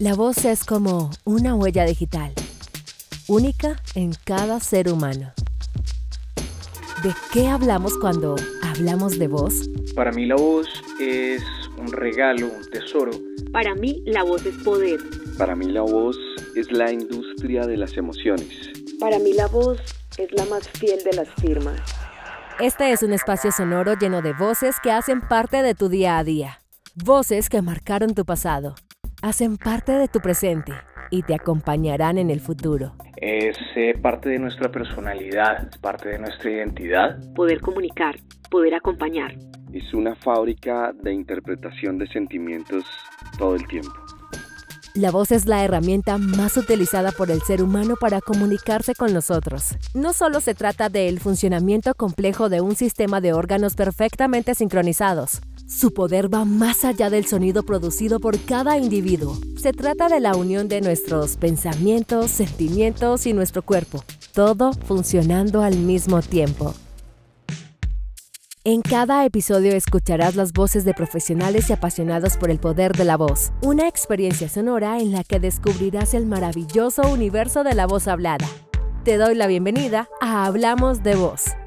La voz es como una huella digital, única en cada ser humano. ¿De qué hablamos cuando hablamos de voz? Para mí la voz es un regalo, un tesoro. Para mí la voz es poder. Para mí la voz es la industria de las emociones. Para mí la voz es la más fiel de las firmas. Este es un espacio sonoro lleno de voces que hacen parte de tu día a día. Voces que marcaron tu pasado hacen parte de tu presente y te acompañarán en el futuro. Es eh, parte de nuestra personalidad, es parte de nuestra identidad. Poder comunicar, poder acompañar. Es una fábrica de interpretación de sentimientos todo el tiempo. La voz es la herramienta más utilizada por el ser humano para comunicarse con nosotros. No solo se trata del funcionamiento complejo de un sistema de órganos perfectamente sincronizados, su poder va más allá del sonido producido por cada individuo. Se trata de la unión de nuestros pensamientos, sentimientos y nuestro cuerpo, todo funcionando al mismo tiempo. En cada episodio escucharás las voces de profesionales y apasionados por el poder de la voz, una experiencia sonora en la que descubrirás el maravilloso universo de la voz hablada. Te doy la bienvenida a Hablamos de Voz